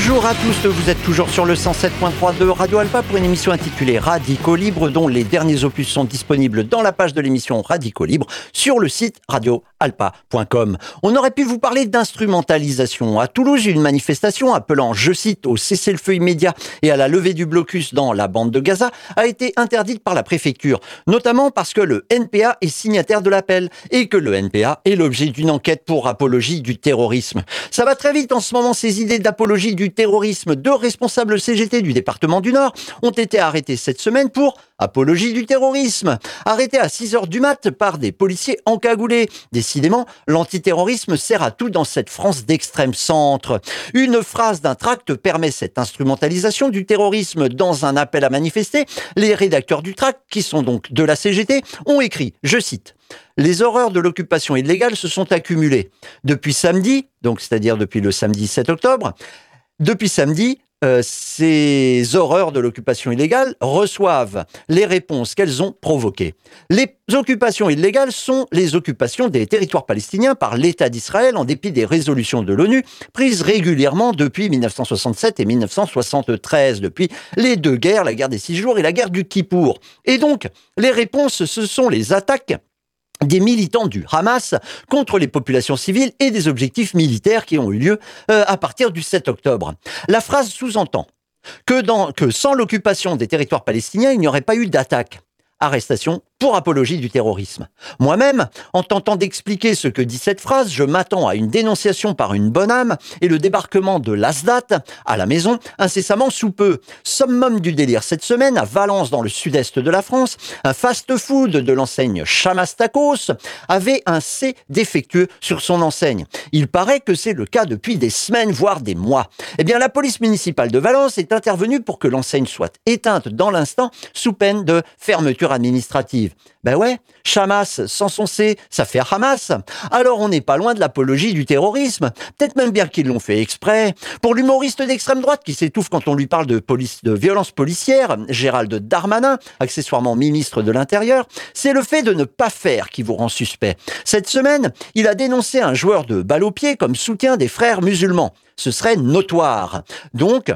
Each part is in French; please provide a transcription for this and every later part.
Bonjour à tous, vous êtes toujours sur le 107.3 de Radio Alpa pour une émission intitulée Radico Libre dont les derniers opus sont disponibles dans la page de l'émission Radico Libre sur le site radioalpa.com. On aurait pu vous parler d'instrumentalisation. À Toulouse, une manifestation appelant, je cite, au cessez-le-feu immédiat et à la levée du blocus dans la bande de Gaza a été interdite par la préfecture, notamment parce que le NPA est signataire de l'appel et que le NPA est l'objet d'une enquête pour apologie du terrorisme. Ça va très vite en ce moment ces idées d'apologie du terrorisme, deux responsables CGT du département du Nord ont été arrêtés cette semaine pour apologie du terrorisme. Arrêtés à 6 heures du mat par des policiers encagoulés. Décidément, l'antiterrorisme sert à tout dans cette France d'extrême centre. Une phrase d'un tract permet cette instrumentalisation du terrorisme dans un appel à manifester. Les rédacteurs du tract, qui sont donc de la CGT, ont écrit, je cite, les horreurs de l'occupation illégale se sont accumulées. Depuis samedi, donc c'est-à-dire depuis le samedi 7 octobre, depuis samedi, euh, ces horreurs de l'occupation illégale reçoivent les réponses qu'elles ont provoquées. Les occupations illégales sont les occupations des territoires palestiniens par l'État d'Israël en dépit des résolutions de l'ONU prises régulièrement depuis 1967 et 1973, depuis les deux guerres, la guerre des six jours et la guerre du Kippour. Et donc, les réponses, ce sont les attaques des militants du Hamas contre les populations civiles et des objectifs militaires qui ont eu lieu euh, à partir du 7 octobre. La phrase sous-entend que, sans l'occupation des territoires palestiniens, il n'y aurait pas eu d'attaque arrestation pour apologie du terrorisme. Moi-même, en tentant d'expliquer ce que dit cette phrase, je m'attends à une dénonciation par une bonne âme et le débarquement de l'Asdat à la maison incessamment sous peu. Summum du délire cette semaine, à Valence dans le sud-est de la France, un fast-food de l'enseigne Chamastakos avait un C défectueux sur son enseigne. Il paraît que c'est le cas depuis des semaines, voire des mois. Eh bien, la police municipale de Valence est intervenue pour que l'enseigne soit éteinte dans l'instant sous peine de fermeture administrative. Ben ouais, son C, ça fait Hamas. Alors on n'est pas loin de l'apologie du terrorisme. Peut-être même bien qu'ils l'ont fait exprès. Pour l'humoriste d'extrême droite qui s'étouffe quand on lui parle de, de violence policière, Gérald Darmanin, accessoirement ministre de l'Intérieur, c'est le fait de ne pas faire qui vous rend suspect. Cette semaine, il a dénoncé un joueur de balle au pied comme soutien des frères musulmans. Ce serait notoire. Donc,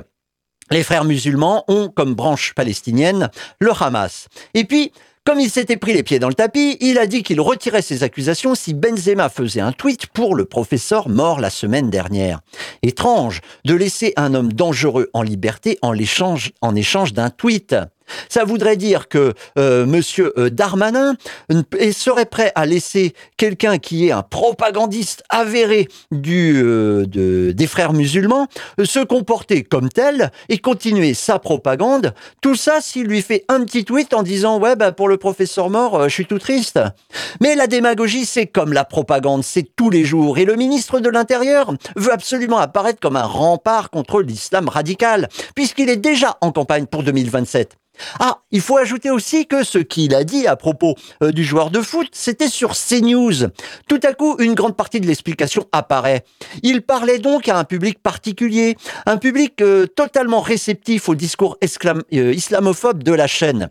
les frères musulmans ont comme branche palestinienne le Hamas. Et puis, comme il s'était pris les pieds dans le tapis, il a dit qu'il retirait ses accusations si Benzema faisait un tweet pour le professeur mort la semaine dernière. Étrange de laisser un homme dangereux en liberté en, échange d'un tweet. Ça voudrait dire que euh, Monsieur euh, Darmanin serait prêt à laisser quelqu'un qui est un propagandiste avéré du, euh, des frères musulmans se comporter comme tel et continuer sa propagande. Tout ça s'il lui fait un petit tweet en disant ouais bah, pour le professeur mort je suis tout triste. Mais la démagogie c'est comme la propagande, c'est tous les jours et le ministre de l'Intérieur veut absolument apparaître comme un rempart contre l'islam radical puisqu'il est déjà en campagne pour 2027. Ah, il faut ajouter aussi que ce qu'il a dit à propos euh, du joueur de foot, c'était sur CNews. Tout à coup, une grande partie de l'explication apparaît. Il parlait donc à un public particulier, un public euh, totalement réceptif au discours euh, islamophobe de la chaîne.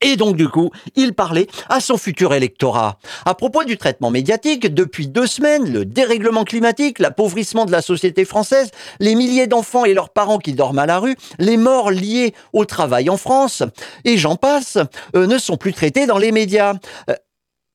Et donc, du coup, il parlait à son futur électorat. À propos du traitement médiatique, depuis deux semaines, le dérèglement climatique, l'appauvrissement de la société française, les milliers d'enfants et leurs parents qui dorment à la rue, les morts liées au travail en France, et j'en passe, euh, ne sont plus traités dans les médias. Euh,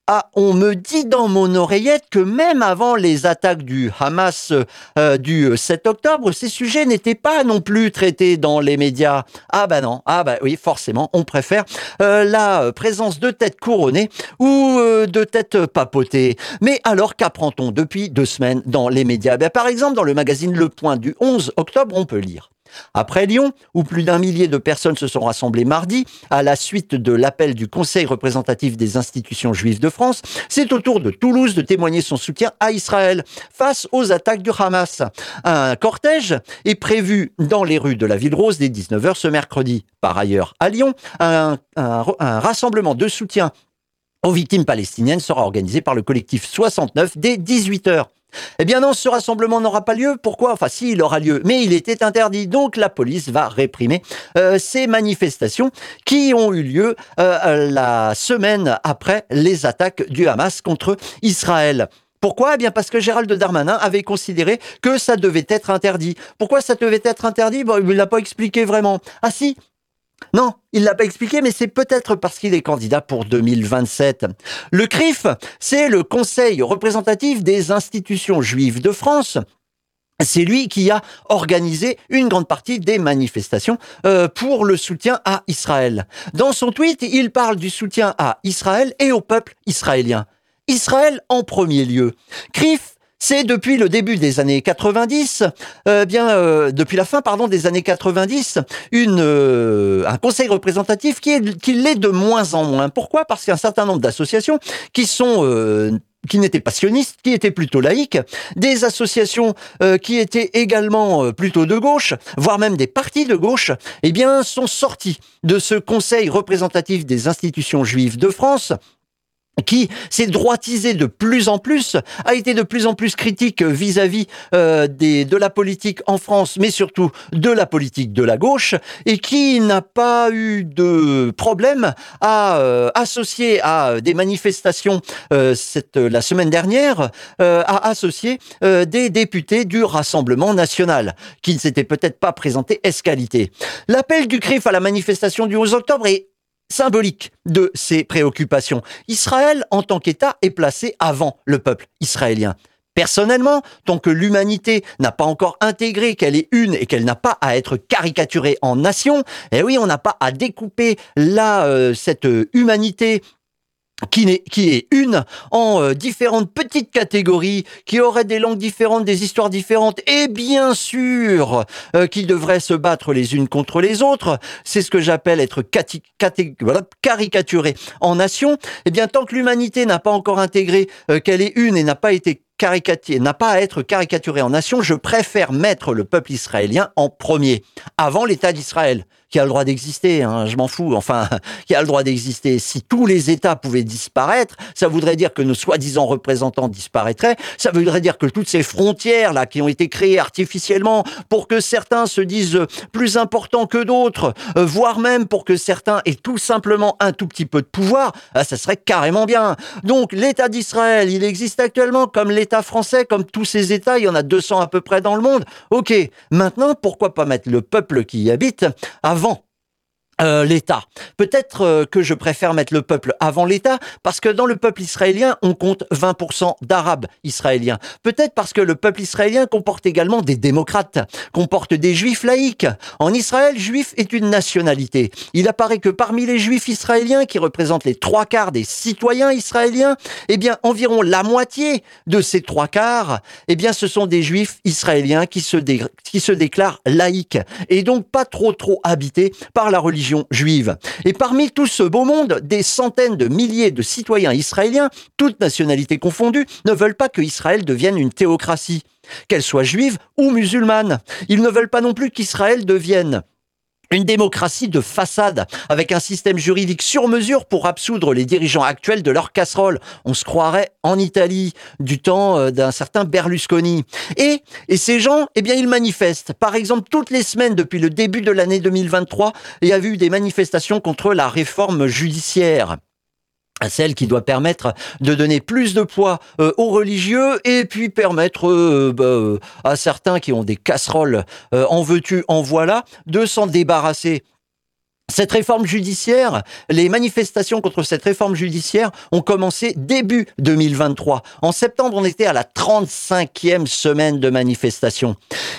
ah, on me dit dans mon oreillette que même avant les attaques du Hamas euh, du 7 octobre, ces sujets n'étaient pas non plus traités dans les médias. Ah bah non, ah bah oui, forcément, on préfère euh, la présence de têtes couronnées ou euh, de têtes papotées. Mais alors qu'apprend-on depuis deux semaines dans les médias? Ben, Par exemple, dans le magazine Le Point du 11 octobre, on peut lire après Lyon, où plus d'un millier de personnes se sont rassemblées mardi, à la suite de l'appel du Conseil représentatif des institutions juives de France, c'est au tour de Toulouse de témoigner son soutien à Israël face aux attaques du Hamas. Un cortège est prévu dans les rues de la Ville Rose dès 19h ce mercredi. Par ailleurs, à Lyon, un, rassemblement de soutien aux victimes palestiniennes sera organisé par le collectif 69 dès 18h. Eh bien non, ce rassemblement n'aura pas lieu. Pourquoi? Enfin si, il aura lieu, mais il était interdit. Donc la police va réprimer euh, ces manifestations qui ont eu lieu euh, la semaine après les attaques du Hamas contre Israël. Pourquoi? Eh bien parce que Gérald Darmanin avait considéré que ça devait être interdit. Pourquoi ça devait être interdit? Bon, Il ne l'a pas expliqué vraiment. Ah si, non, il l'a pas expliqué, mais c'est peut-être parce qu'il est candidat pour 2027. Le CRIF, c'est le Conseil représentatif des institutions juives de France. C'est lui qui a organisé une grande partie des manifestations euh, pour le soutien à Israël. Dans son tweet, il parle du soutien à Israël et au peuple israélien. Israël en premier lieu. CRIF c'est depuis le début des années 90, euh, bien euh, depuis la fin pardon des années 90, une euh, un conseil représentatif qui est qui l'est de moins en moins. Pourquoi? Parce qu'il y a un certain nombre d'associations qui sont euh, qui n'étaient pas sionistes, qui étaient plutôt laïques, des associations euh, qui étaient également euh, plutôt de gauche, voire même des partis de gauche, eh bien, sont sortis de ce Conseil représentatif des institutions juives de France, qui s'est droitisé de plus en plus, a été de plus en plus critique vis-à-vis euh, de la politique en France, mais surtout de la politique de la gauche, et qui n'a pas eu de problème à euh, associer à des manifestations euh, cette, la semaine dernière, euh, à associer euh, des députés du Rassemblement national, qui ne s'étaient peut-être pas présentés escalité. L'appel du CRIF à la manifestation du 11 octobre est symbolique de ces préoccupations. Israël, en tant qu'État, est placé avant le peuple israélien. Personnellement, tant que l'humanité n'a pas encore intégré qu'elle est une et qu'elle n'a pas à être caricaturée en nation, eh oui, on n'a pas à découper là euh, cette humanité qui est, qui est une en euh, différentes petites catégories, qui auraient des langues différentes, des histoires différentes, et bien sûr euh, qui devraient se battre les unes contre les autres. C'est ce que j'appelle être voilà, caricaturé en nation. Eh bien, tant que l'humanité n'a pas encore intégré euh, qu'elle est une et n'a pas été n'a pas à être caricaturé en nation, je préfère mettre le peuple israélien en premier, avant l'État d'Israël, qui a le droit d'exister, hein, je m'en fous, enfin, qui a le droit d'exister. Si tous les États pouvaient disparaître, ça voudrait dire que nos soi-disant représentants disparaîtraient, ça voudrait dire que toutes ces frontières là qui ont été créées artificiellement pour que certains se disent plus importants que d'autres, euh, voire même pour que certains aient tout simplement un tout petit peu de pouvoir, ah, ça serait carrément bien. Donc l'État d'Israël, il existe actuellement comme l'État français, comme tous ces États, il y en a 200 à peu près dans le monde. Ok, maintenant pourquoi pas mettre le peuple qui y habite avant euh, l'État. Peut-être euh, que je préfère mettre le peuple avant l'État parce que dans le peuple israélien, on compte 20% d'Arabes israéliens. Peut-être parce que le peuple israélien comporte également des démocrates, comporte des juifs laïcs. En Israël, juif est une nationalité. Il apparaît que parmi les juifs israéliens, qui représentent les trois quarts des citoyens israéliens, eh bien, environ la moitié de ces trois quarts, eh bien, ce sont des juifs israéliens qui se, qui se déclarent laïcs et donc pas trop trop habités par la religion juive. Et parmi tout ce beau monde, des centaines de milliers de citoyens israéliens, toutes nationalités confondues, ne veulent pas que Israël devienne une théocratie, qu'elle soit juive ou musulmane. Ils ne veulent pas non plus qu'Israël devienne une démocratie de façade, avec un système juridique sur mesure pour absoudre les dirigeants actuels de leur casserole. On se croirait en Italie, du temps euh, d'un certain Berlusconi. Et, et ces gens, eh bien, ils manifestent. Par exemple, toutes les semaines depuis le début de l'année 2023, il y a eu des manifestations contre la réforme judiciaire celle qui doit permettre de donner plus de poids euh, aux religieux et puis permettre euh, bah, euh, à certains qui ont des casseroles en veux-tu, en voilà, de s'en débarrasser. Cette réforme judiciaire, les manifestations contre cette réforme judiciaire ont commencé début 2023. En septembre, on était à la 35e semaine de manifestation.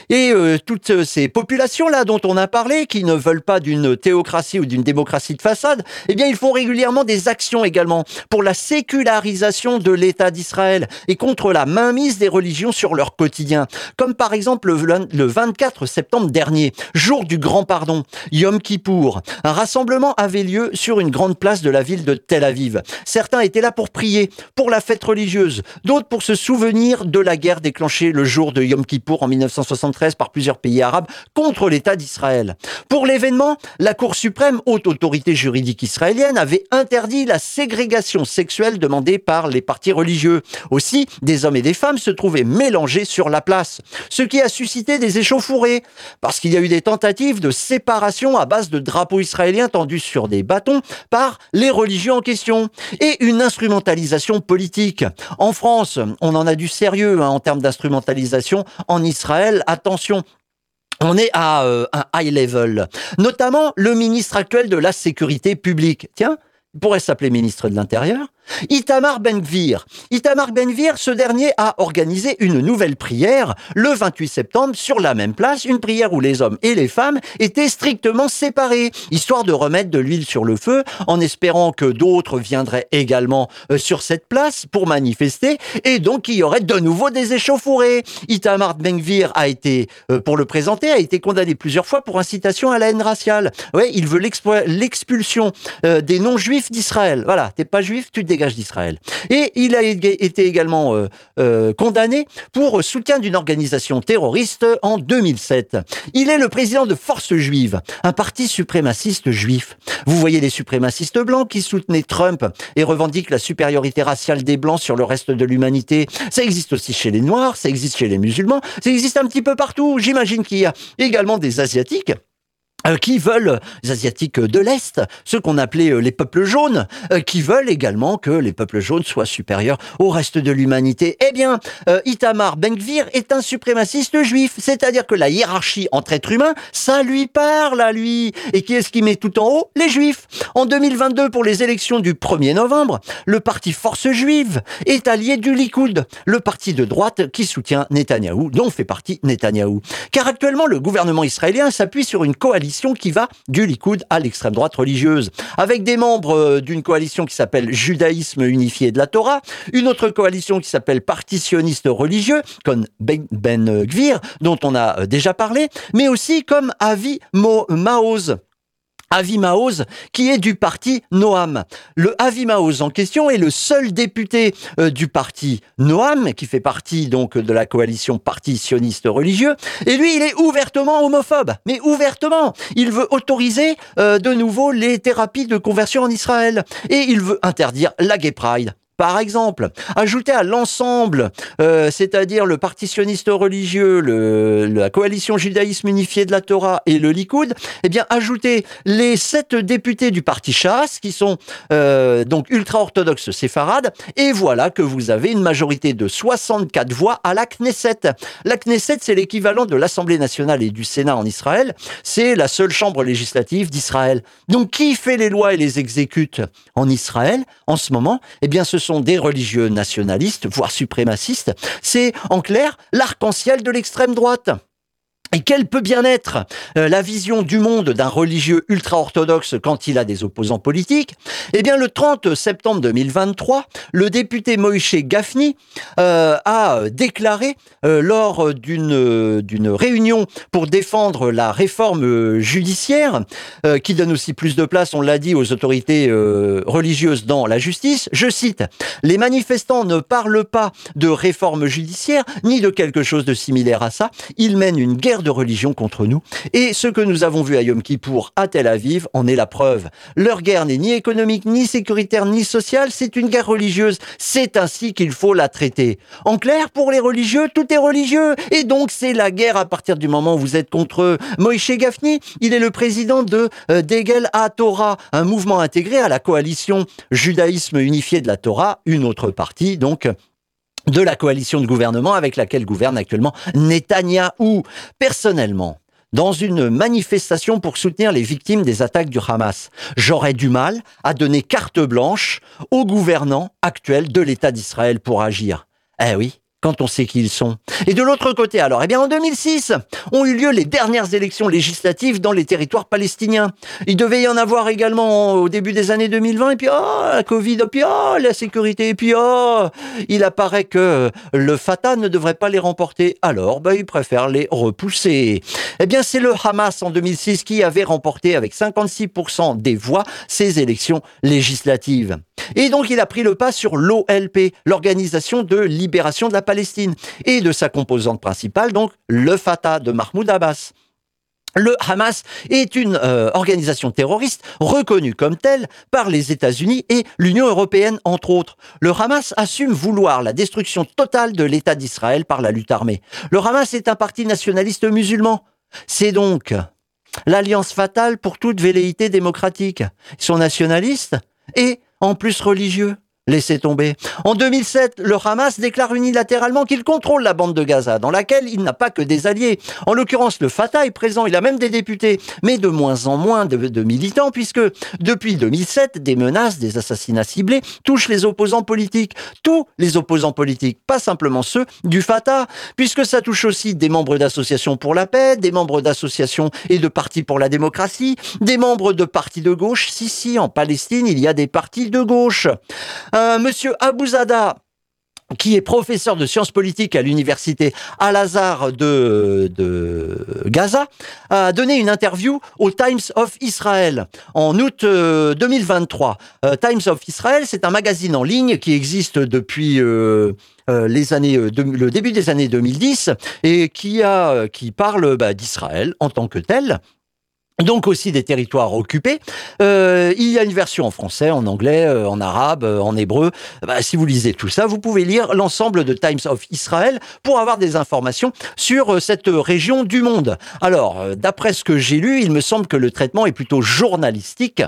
Et euh, toutes ces populations-là dont on a parlé, qui ne veulent pas d'une théocratie ou d'une démocratie de façade, eh bien, ils font régulièrement des actions également pour la sécularisation de l'État d'Israël et contre la mainmise des religions sur leur quotidien. Comme par exemple le, le 24 septembre dernier, jour du grand pardon, Yom Kippour. Un rassemblement avait lieu sur une grande place de la ville de Tel Aviv. Certains étaient là pour prier, pour la fête religieuse, d'autres pour se souvenir de la guerre déclenchée le jour de Yom Kippour en 1973 par plusieurs pays arabes contre l'État d'Israël. Pour l'événement, la Cour suprême, haute autorité juridique israélienne, avait interdit la ségrégation sexuelle demandée par les partis religieux. Aussi, des hommes et des femmes se trouvaient mélangés sur la place, ce qui a suscité des échauffourées, parce qu'il y a eu des tentatives de séparation à base de drapeaux israélien tendu sur des bâtons par les religieux en question et une instrumentalisation politique. En France, on en a du sérieux hein, en termes d'instrumentalisation. En Israël, attention, on est à euh, un high level. Notamment le ministre actuel de la Sécurité publique. Tiens, il pourrait s'appeler ministre de l'Intérieur. Itamar Ben-Gvir. Itamar Ben-Gvir, ce dernier a organisé une nouvelle prière le 28 septembre sur la même place, une prière où les hommes et les femmes étaient strictement séparés, histoire de remettre de l'huile sur le feu, en espérant que d'autres viendraient également euh, sur cette place pour manifester, et donc il y aurait de nouveau des échauffourées. Itamar Ben-Gvir a été, euh, pour le présenter, a été condamné plusieurs fois pour incitation à la haine raciale. Ouais, il veut l'expulsion euh, des non-juifs d'Israël. Voilà, t'es pas juif, tu dégage d'Israël. Et il a été également euh, euh, condamné pour soutien d'une organisation terroriste en 2007. Il est le président de Force Juive, un parti suprémaciste juif. Vous voyez les suprémacistes blancs qui soutenaient Trump et revendiquent la supériorité raciale des blancs sur le reste de l'humanité. Ça existe aussi chez les noirs, ça existe chez les musulmans, ça existe un petit peu partout. J'imagine qu'il y a également des asiatiques qui veulent, les Asiatiques de l'Est, ceux qu'on appelait euh, les peuples jaunes, euh, qui veulent également que les peuples jaunes soient supérieurs au reste de l'humanité. Eh bien, Itamar Ben-Gvir est un suprémaciste juif, c'est-à-dire que la hiérarchie entre êtres humains, ça lui parle à lui. Et qui est-ce qui met tout en haut? Les juifs. En 2022, pour les élections du 1er novembre, le parti Force juive est allié du Likoud, le parti de droite qui soutient Netanyahou, dont fait partie Netanyahou. Car actuellement, le gouvernement israélien s'appuie sur une coalition qui va du Likoud à l'extrême droite religieuse, avec des membres euh, d'une coalition qui s'appelle Judaïsme unifié de la Torah, une autre coalition qui s'appelle Partitionniste religieux, comme Ben, ben Gvir, dont on a euh, déjà parlé, mais aussi comme Avi Maoz, Avi Maoz, qui est du parti Noam. Le Avi Maoz en question est le seul député euh, du parti Noam, qui fait partie donc de la coalition parti sioniste religieux. Et lui, il est ouvertement homophobe, mais ouvertement. Il veut autoriser euh, de nouveau les thérapies de conversion en Israël. Et il veut interdire la gay pride. Par exemple, ajouter à l'ensemble, euh, c'est-à-dire le partitionniste religieux, la coalition judaïsme unifié de la Torah et le Likoud, eh bien, ajouter les sept députés du parti Chasse, qui sont euh, donc ultra-orthodoxes séfarades, et voilà que vous avez une majorité de 64 voix à la Knesset. La Knesset, c'est l'équivalent de l'Assemblée nationale et du Sénat en Israël. C'est la seule chambre législative d'Israël. Donc, qui fait les lois et les exécute en Israël en ce moment? Eh bien, ce sont des religieux nationalistes, voire suprémacistes. C'est, en clair, l'arc-en-ciel de l'extrême droite. Et quelle peut bien être euh, la vision du monde d'un religieux ultra-orthodoxe quand il a des opposants politiques? Eh bien, le 30 septembre 2023, le député Moïse Gafni euh, a déclaré euh, lors d'une d'une réunion pour défendre la réforme judiciaire, qui donne aussi plus de place, on l'a dit, aux autorités religieuses dans la justice. Je cite Les manifestants ne parlent pas de réforme judiciaire ni de quelque chose de similaire à ça. Ils mènent une guerre de religion contre nous. Et ce que nous avons vu à Yom Kippour, à Tel Aviv, en est la preuve. Leur guerre n'est ni économique, ni sécuritaire, ni sociale, c'est une guerre religieuse. C'est ainsi qu'il faut la traiter. En clair, pour les religieux, tout est religieux. Et donc, c'est la guerre à partir du moment où vous êtes contre eux. Moïse Gafni, il est le président de euh, Degel à Torah, un mouvement intégré à la coalition judaïsme unifié de la Torah, une autre partie, donc, de la coalition de gouvernement avec laquelle gouverne actuellement Netanyahou. Personnellement, dans une manifestation pour soutenir les victimes des attaques du Hamas, j'aurais du mal à donner carte blanche aux gouvernants actuels de l'État d'Israël pour agir. Eh oui, quand on sait qui ils sont. Et de l'autre côté, alors, eh bien, en 2006, ont eu lieu les dernières élections législatives dans les territoires palestiniens. Il devait y en avoir également au début des années 2020, et puis, oh, la Covid, et puis, oh, la sécurité, et puis, oh, il apparaît que le Fatah ne devrait pas les remporter. Alors, ben, il préfère les repousser. Eh bien, c'est le Hamas en 2006 qui avait remporté avec 56% des voix ces élections législatives. Et donc, il a pris le pas sur l'OLP, l'Organisation de libération de la Palestine, et de sa composante principale, donc le Fatah de Mahmoud Abbas. Le Hamas est une euh, organisation terroriste reconnue comme telle par les États-Unis et l'Union européenne, entre autres. Le Hamas assume vouloir la destruction totale de l'État d'Israël par la lutte armée. Le Hamas est un parti nationaliste musulman. C'est donc l'alliance fatale pour toute velléité démocratique. Ils sont nationalistes et en plus religieux. Laissez tomber. En 2007, le Hamas déclare unilatéralement qu'il contrôle la bande de Gaza, dans laquelle il n'a pas que des alliés. En l'occurrence, le Fatah est présent, il a même des députés, mais de moins en moins de, militants, puisque depuis 2007, des menaces, des assassinats ciblés touchent les opposants politiques. Tous les opposants politiques, pas simplement ceux du Fatah, puisque ça touche aussi des membres d'associations pour la paix, des membres d'associations et de partis pour la démocratie, des membres de partis de gauche. Si, si, en Palestine, il y a des partis de gauche. Euh, monsieur Abouzada, qui est professeur de sciences politiques à l'université Al-Azhar de, Gaza, a donné une interview au Times of Israel en août 2023. Euh, euh, Times of Israel, c'est un magazine en ligne qui existe depuis les années, le début des années 2010 et qui a, qui parle bah, d'Israël en tant que tel donc aussi des territoires occupés. Euh, il y a une version en français, en anglais, euh, en arabe, euh, en hébreu. Bah, si vous lisez tout ça, vous pouvez lire l'ensemble de Times of Israel pour avoir des informations sur cette région du monde. Alors, d'après ce que j'ai lu, il me semble que le traitement est plutôt journalistique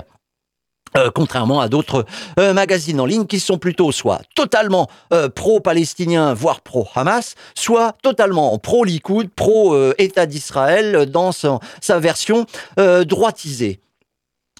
euh, contrairement à d'autres euh, magazines en ligne qui sont plutôt soit totalement euh, pro-palestiniens, voire pro-Hamas, soit totalement pro-Likoud, pro-État d'Israël dans sa version droitisée.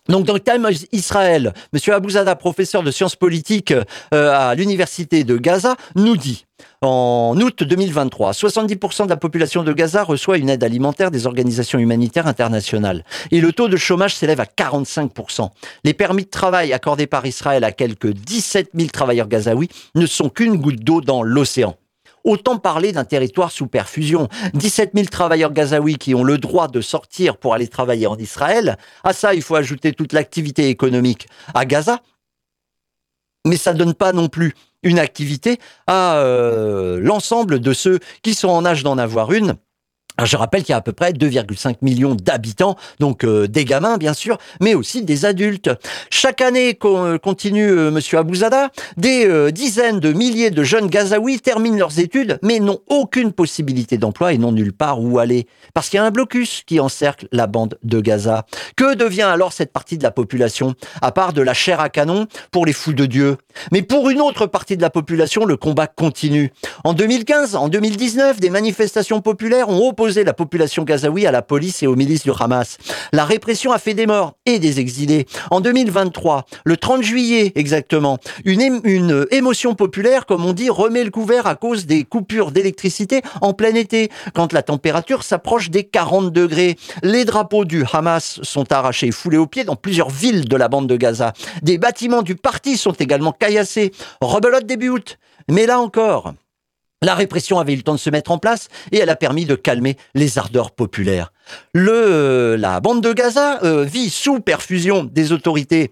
Donc dans le Time Israël, M. Abouzada, professeur de sciences politiques à l'université de Gaza, nous dit en août 2023, 70% de la population de Gaza reçoit une aide alimentaire des organisations humanitaires internationales. Et le taux de chômage s'élève à 45%. Les permis de travail accordés par Israël à quelques 17 000 travailleurs gazaouis ne sont qu'une goutte d'eau dans l'océan. Autant parler d'un territoire sous perfusion. 17 000 travailleurs gazaouis qui ont le droit de sortir pour aller travailler en Israël. À ça, il faut ajouter toute l'activité économique à Gaza. Mais ça donne pas non plus une activité à euh, l'ensemble de ceux qui sont en âge d'en avoir une je rappelle qu'il y a à peu près 2,5 millions d'habitants, donc euh, des gamins bien sûr, mais aussi des adultes. Chaque année, euh, continue euh, Monsieur Abouzada, des dizaines de milliers de jeunes Gazaouis terminent leurs études, mais n'ont aucune possibilité d'emploi et n'ont nulle part où aller, parce qu'il y a un blocus qui encercle la bande de Gaza. Que devient alors cette partie de la population, à part de la chair à canon pour les fous de Dieu? Mais pour une autre partie de la population, le combat continue. En 2015, en 2019, des manifestations populaires ont opposé la population gazaoui à la police et aux milices du Hamas. La répression a fait des morts et des exilés. En 2023, le 30 juillet exactement, une, une émotion populaire, comme on dit, remet le couvert à cause des coupures d'électricité en plein été, quand la température s'approche des 40 degrés. Les drapeaux du Hamas sont arrachés, foulés aux pieds dans plusieurs villes de la bande de Gaza. Des bâtiments du parti sont également caillassés. Rebelote début août. Mais là encore, la répression avait eu le temps de se mettre en place et elle a permis de calmer les ardeurs populaires. Le, euh, la bande de Gaza euh, vit sous perfusion des autorités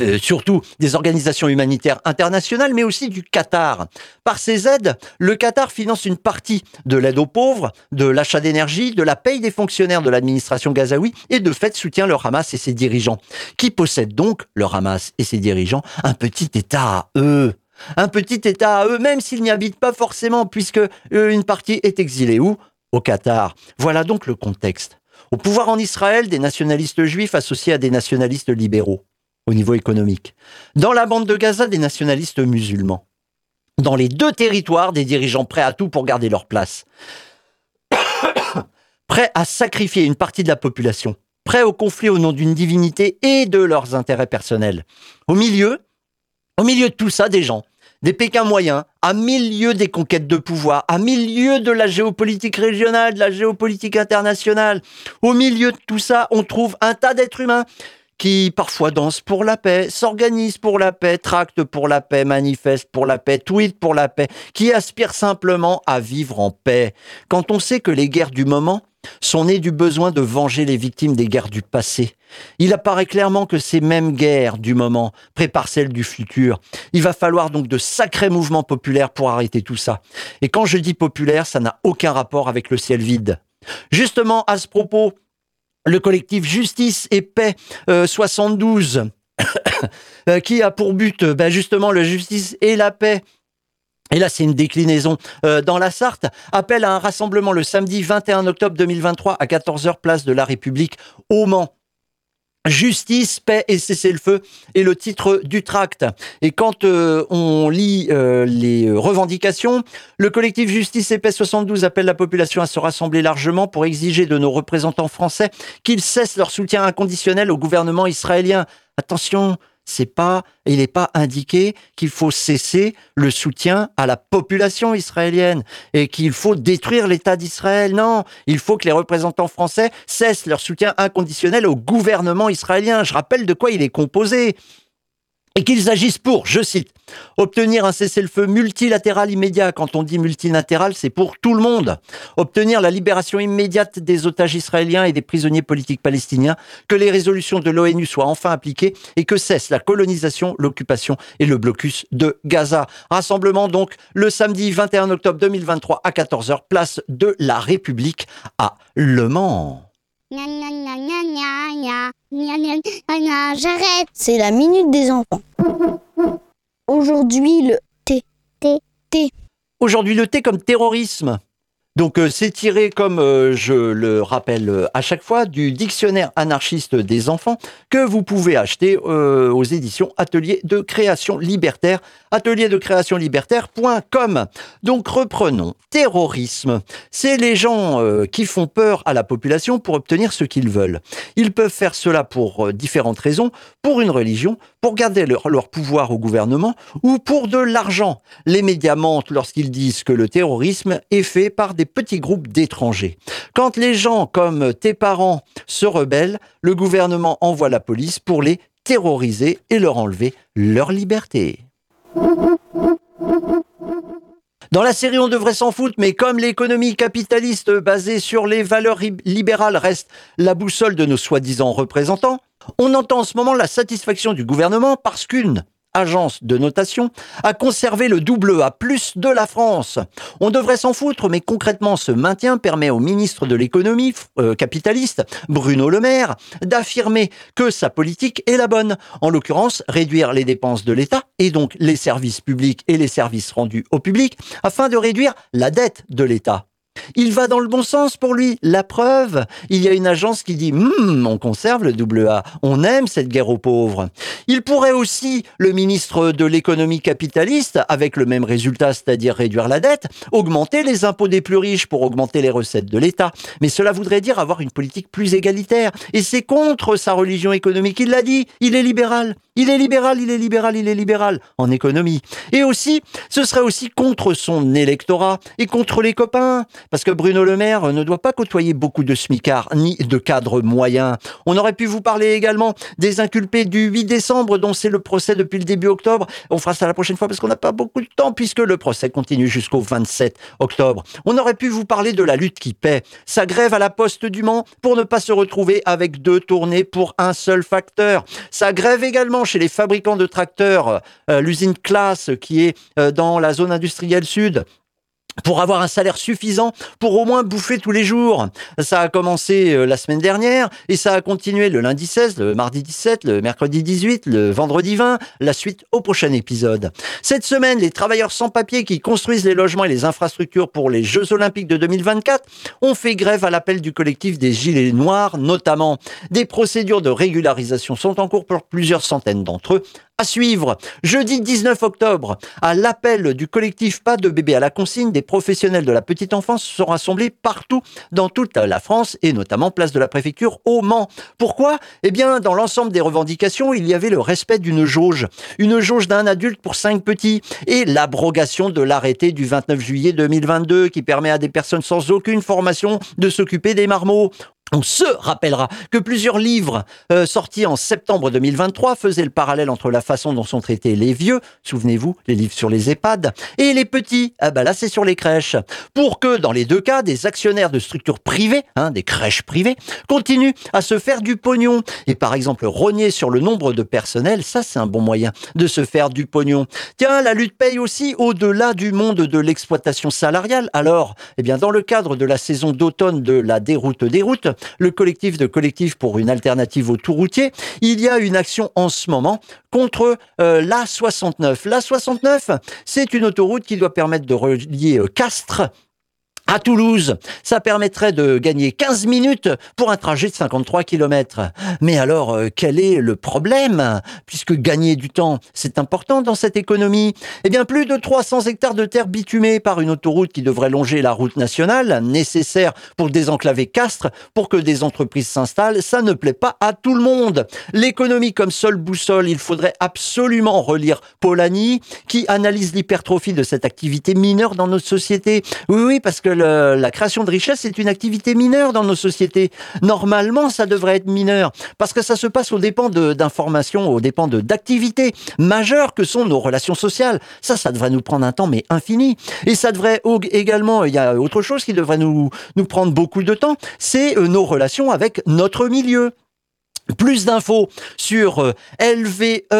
euh, surtout des organisations humanitaires internationales, mais aussi du Qatar. Par ces aides, le Qatar finance une partie de l'aide aux pauvres, de l'achat d'énergie, de la paye des fonctionnaires de l'administration gazaoui et de fait soutient le Hamas et ses dirigeants, qui possèdent donc, le Hamas et ses dirigeants, un petit État à eux? Un petit État à eux, même s'ils n'y habitent pas forcément, puisque euh, une partie est exilée. Où? Au Qatar. Voilà donc le contexte. Au pouvoir en Israël, des nationalistes juifs associés à des nationalistes libéraux, au niveau économique. Dans la bande de Gaza, des nationalistes musulmans. Dans les deux territoires, des dirigeants prêts à tout pour garder leur place. prêts à sacrifier une partie de la population. Prêts au conflit au nom d'une divinité et de leurs intérêts personnels. Au milieu, au milieu de tout ça, des gens des Pékins moyens, à milieu des conquêtes de pouvoir, à milieu de la géopolitique régionale, de la géopolitique internationale. Au milieu de tout ça, on trouve un tas d'êtres humains qui parfois dansent pour la paix, s'organisent pour la paix, tractent pour la paix, manifestent pour la paix, tweetent pour la paix, qui aspirent simplement à vivre en paix. Quand on sait que les guerres du moment sont nées du besoin de venger les victimes des guerres du passé. Il apparaît clairement que ces mêmes guerres du moment préparent celles du futur. Il va falloir donc de sacrés mouvements populaires pour arrêter tout ça. Et quand je dis populaire, ça n'a aucun rapport avec le ciel vide. Justement, à ce propos, le collectif Justice et Paix 72, euh, qui a pour but ben justement la justice et la paix et là, c'est une déclinaison euh, dans la Sarthe, appelle à un rassemblement le samedi 21 octobre 2023 à 14h, place de la République au Mans. Justice, paix et cessez-le-feu est le titre du tract. Et quand euh, on lit euh, les revendications, le collectif Justice et Paix 72 appelle la population à se rassembler largement pour exiger de nos représentants français qu'ils cessent leur soutien inconditionnel au gouvernement israélien. Attention, c'est pas, il n'est pas indiqué qu'il faut cesser le soutien à la population israélienne et qu'il faut détruire l'État d'Israël. Non, il faut que les représentants français cessent leur soutien inconditionnel au gouvernement israélien. Je rappelle de quoi il est composé et qu'ils agissent pour, je cite, obtenir un cessez-le-feu multilatéral immédiat. Quand on dit multilatéral, c'est pour tout le monde. Obtenir la libération immédiate des otages israéliens et des prisonniers politiques palestiniens, que les résolutions de l'ONU soient enfin appliquées et que cesse la colonisation, l'occupation et le blocus de Gaza. Rassemblement donc le samedi 21 octobre 2023 à 14h, place de la République à Le Mans. J'arrête. C'est la minute des enfants. Aujourd'hui, le T. T. T. Aujourd'hui, le T comme terrorisme. Donc euh, c'est tiré, comme euh, je le rappelle euh, à chaque fois, du dictionnaire anarchiste des enfants que vous pouvez acheter aux éditions Atelier de création libertaire, atelier de création libertaire.com. Donc reprenons. Terrorisme, c'est les gens qui font peur à la population pour obtenir ce qu'ils veulent. Ils peuvent faire cela pour différentes raisons, pour une religion, pour garder leur, leur pouvoir au gouvernement ou pour de l'argent. Les médias mentent lorsqu'ils disent que le terrorisme est fait par des petits groupes d'étrangers. Quand les gens comme tes parents se rebellent, le gouvernement envoie la police pour les terroriser et leur enlever leur liberté. Dans la série, on devrait s'en foutre, mais comme l'économie capitaliste basée sur les valeurs libérales reste la boussole de nos soi-disant représentants, on entend en ce moment la satisfaction du gouvernement parce qu'une agence de notation, a conservé le double A de la France. On devrait s'en foutre, mais concrètement, ce maintien permet au ministre de l'économie euh, capitaliste, Bruno Le Maire, d'affirmer que sa politique est la bonne. En l'occurrence, réduire les dépenses de l'État et donc les services publics et les services rendus au public afin de réduire la dette de l'État. Il va dans le bon sens pour lui. La preuve, il y a une agence qui dit hum, on conserve le double A, on aime cette guerre aux pauvres. Il pourrait aussi, le ministre de l'économie capitaliste, avec le même résultat, c'est-à-dire réduire la dette, augmenter les impôts des plus riches pour augmenter les recettes de l'État. Mais cela voudrait dire avoir une politique plus égalitaire. Et c'est contre sa religion économique. Il l'a dit, il est libéral. Il est libéral, il est libéral, il est libéral en économie. Et aussi, ce serait aussi contre son électorat et contre les copains. Parce que Bruno Le Maire ne doit pas côtoyer beaucoup de smicards ni de cadres moyens. On aurait pu vous parler également des inculpés du 8 décembre dont c'est le procès depuis le début octobre. On fera ça la prochaine fois parce qu'on n'a pas beaucoup de temps puisque le procès continue jusqu'au 27 octobre. On aurait pu vous parler de la lutte qui paie. Sa grève à la poste du Mans pour ne pas se retrouver avec deux tournées pour un seul facteur. Sa grève également chez les fabricants de tracteurs, euh, l'usine Classe qui est euh, dans la zone industrielle sud pour avoir un salaire suffisant pour au moins bouffer tous les jours. Ça a commencé euh, la semaine dernière et ça a continué le lundi 16, le mardi 17, le mercredi 18, le vendredi 20, la suite au prochain épisode. Cette semaine, les travailleurs sans papier qui construisent les logements et les infrastructures pour les Jeux olympiques de 2024 ont fait grève à l'appel du collectif des Gilets Noirs notamment. Des procédures de régularisation sont en cours pour plusieurs centaines d'entre eux à suivre. Jeudi 19 octobre, à l'appel du collectif Pas de bébé à la consigne, des professionnels de la petite enfance sont rassemblés partout dans toute la France et notamment place de la préfecture au Mans. Pourquoi? Eh bien, dans l'ensemble des revendications, il y avait le respect d'une jauge. Une jauge d'un adulte pour cinq petits et l'abrogation de l'arrêté du 29 juillet 2022 qui permet à des personnes sans aucune formation de s'occuper des marmots. On se rappellera que plusieurs livres euh, sortis en septembre 2023 faisaient le parallèle entre la façon dont sont traités les vieux, souvenez-vous, les livres sur les EHPAD, et les petits, ah bah là c'est sur les crèches, pour que dans les deux cas, des actionnaires de structures privées, hein, des crèches privées, continuent à se faire du pognon. Et par exemple, rogner sur le nombre de personnel, ça c'est un bon moyen de se faire du pognon. Tiens, la lutte paye aussi au-delà du monde de l'exploitation salariale. Alors, eh bien, dans le cadre de la saison d'automne de la déroute des routes, le collectif de collectifs pour une alternative au tout routier, il y a une action en ce moment contre euh, l'A69. L'A69, c'est une autoroute qui doit permettre de relier euh, Castres à Toulouse, ça permettrait de gagner 15 minutes pour un trajet de 53 km. Mais alors, euh, quel est le problème? Puisque gagner du temps, c'est important dans cette économie. Eh bien, plus de 300 hectares de terre bitumée par une autoroute qui devrait longer la route nationale, nécessaire pour désenclaver Castres, pour que des entreprises s'installent, ça ne plaît pas à tout le monde. L'économie comme seule boussole, il faudrait absolument relire Polanyi, qui analyse l'hypertrophie de cette activité mineure dans notre société. Oui, oui, parce que la création de richesse est une activité mineure dans nos sociétés. Normalement, ça devrait être mineur parce que ça se passe au dépend d'informations, au dépend d'activités majeures que sont nos relations sociales. Ça, ça devrait nous prendre un temps mais infini. Et ça devrait également, il y a autre chose qui devrait nous nous prendre beaucoup de temps, c'est euh, nos relations avec notre milieu. Plus d'infos sur euh, lvel.fr.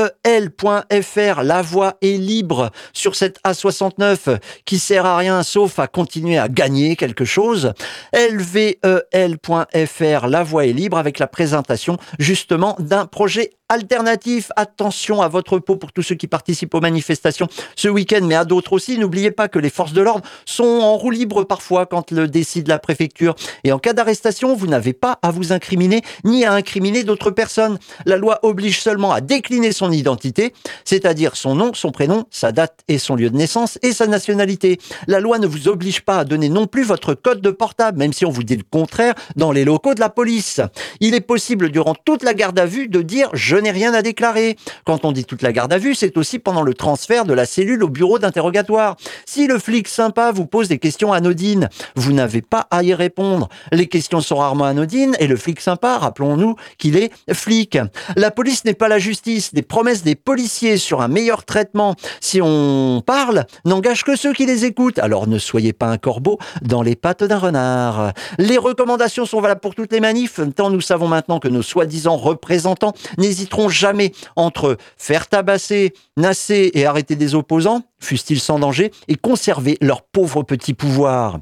La voie est libre sur cette A69 qui sert à rien sauf à continuer à gagner quelque chose. lvel.fr. La voie est libre avec la présentation justement d'un projet alternatif. Attention à votre peau pour tous ceux qui participent aux manifestations ce week-end, mais à d'autres aussi. N'oubliez pas que les forces de l'ordre sont en roue libre parfois quand le décide la préfecture. Et en cas d'arrestation, vous n'avez pas à vous incriminer ni à incriminer personnes. La loi oblige seulement à décliner son identité, c'est-à-dire son nom, son prénom, sa date et son lieu de naissance et sa nationalité. La loi ne vous oblige pas à donner non plus votre code de portable, même si on vous dit le contraire dans les locaux de la police. Il est possible durant toute la garde à vue de dire je n'ai rien à déclarer. Quand on dit toute la garde à vue, c'est aussi pendant le transfert de la cellule au bureau d'interrogatoire. Si le flic sympa vous pose des questions anodines, vous n'avez pas à y répondre. Les questions sont rarement anodines et le flic sympa, rappelons-nous qu'il est flic. La police n'est pas la justice. Des promesses des policiers sur un meilleur traitement, si on parle, n'engagent que ceux qui les écoutent. Alors ne soyez pas un corbeau dans les pattes d'un renard. Les recommandations sont valables pour toutes les manifs, tant nous savons maintenant que nos soi-disant représentants n'hésitent jamais entre faire tabasser, nasser et arrêter des opposants, fussent-ils sans danger, et conserver leur pauvre petit pouvoir.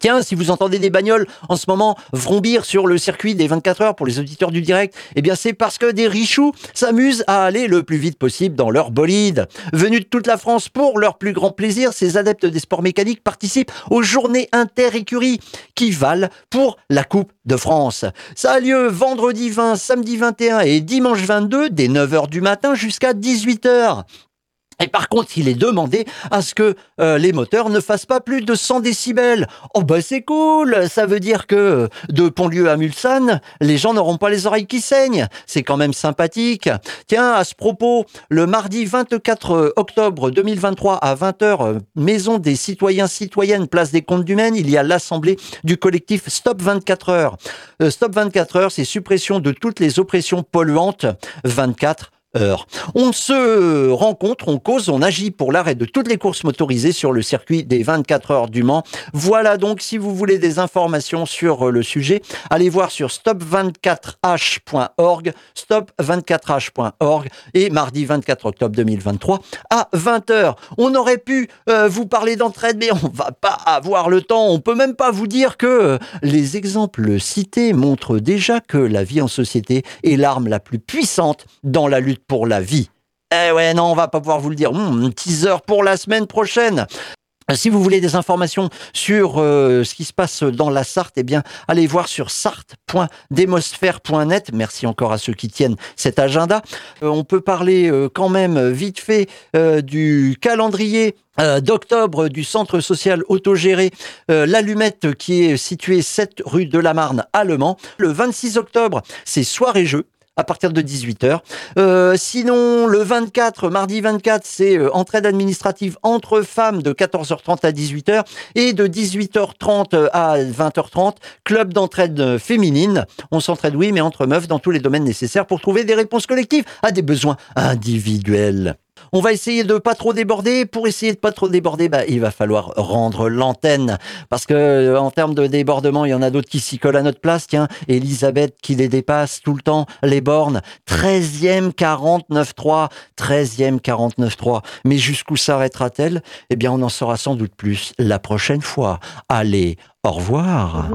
Tiens, si vous entendez des bagnoles en ce moment vrombir sur le circuit des 24 heures pour les auditeurs du direct, eh bien c'est parce que des richoux s'amusent à aller le plus vite possible dans leur bolide. Venus de toute la France pour leur plus grand plaisir, ces adeptes des sports mécaniques participent aux journées inter-écuries qui valent pour la Coupe de France. Ça a lieu vendredi 20, samedi 21 et dimanche 22 dès 9h du matin jusqu'à 18h. Et par contre, il est demandé à ce que euh, les moteurs ne fassent pas plus de 100 décibels. Oh bah c'est cool, ça veut dire que de Pontlieu à Mulsanne, les gens n'auront pas les oreilles qui saignent. C'est quand même sympathique. Tiens, à ce propos, le mardi 24 octobre 2023 à 20h, euh, Maison des citoyens citoyennes, place des comptes du Maine, il y a l'assemblée du collectif Stop 24 heures. Euh, Stop 24 heures, c'est suppression de toutes les oppressions polluantes 24 on se rencontre, on cause, on agit pour l'arrêt de toutes les courses motorisées sur le circuit des 24 heures du Mans. Voilà donc, si vous voulez des informations sur le sujet, allez voir sur stop24h.org, stop24h.org et mardi 24 octobre 2023 à 20h. On aurait pu euh, vous parler d'entraide, mais on va pas avoir le temps. On peut même pas vous dire que euh, les exemples cités montrent déjà que la vie en société est l'arme la plus puissante dans la lutte pour la vie. Eh ouais, non, on va pas pouvoir vous le dire. Un teaser pour la semaine prochaine. Si vous voulez des informations sur euh, ce qui se passe dans la Sarthe, eh bien, allez voir sur sarthe.demosphère.net. Merci encore à ceux qui tiennent cet agenda. Euh, on peut parler euh, quand même vite fait du calendrier d'octobre du centre social autogéré L'Allumette qui est situé 7 rue de la Marne à Le Mans. Le 26 octobre, c'est soirée-jeu à partir de 18h. Euh, sinon, le 24, mardi 24, c'est euh, entraide administrative entre femmes de 14h30 à 18h et de 18h30 à 20h30, club d'entraide féminine. On s'entraide, oui, mais entre meufs dans tous les domaines nécessaires pour trouver des réponses collectives à des besoins individuels. On va essayer de pas trop déborder. Pour essayer de pas trop déborder, bah, il va falloir rendre l'antenne. Parce que, euh, en termes de débordement, il y en a d'autres qui s'y collent à notre place. Tiens, Elisabeth qui les dépasse tout le temps, les bornes. 13e 49.3. 13e 49.3. Mais jusqu'où s'arrêtera-t-elle? Eh bien, on en saura sans doute plus la prochaine fois. Allez, au revoir.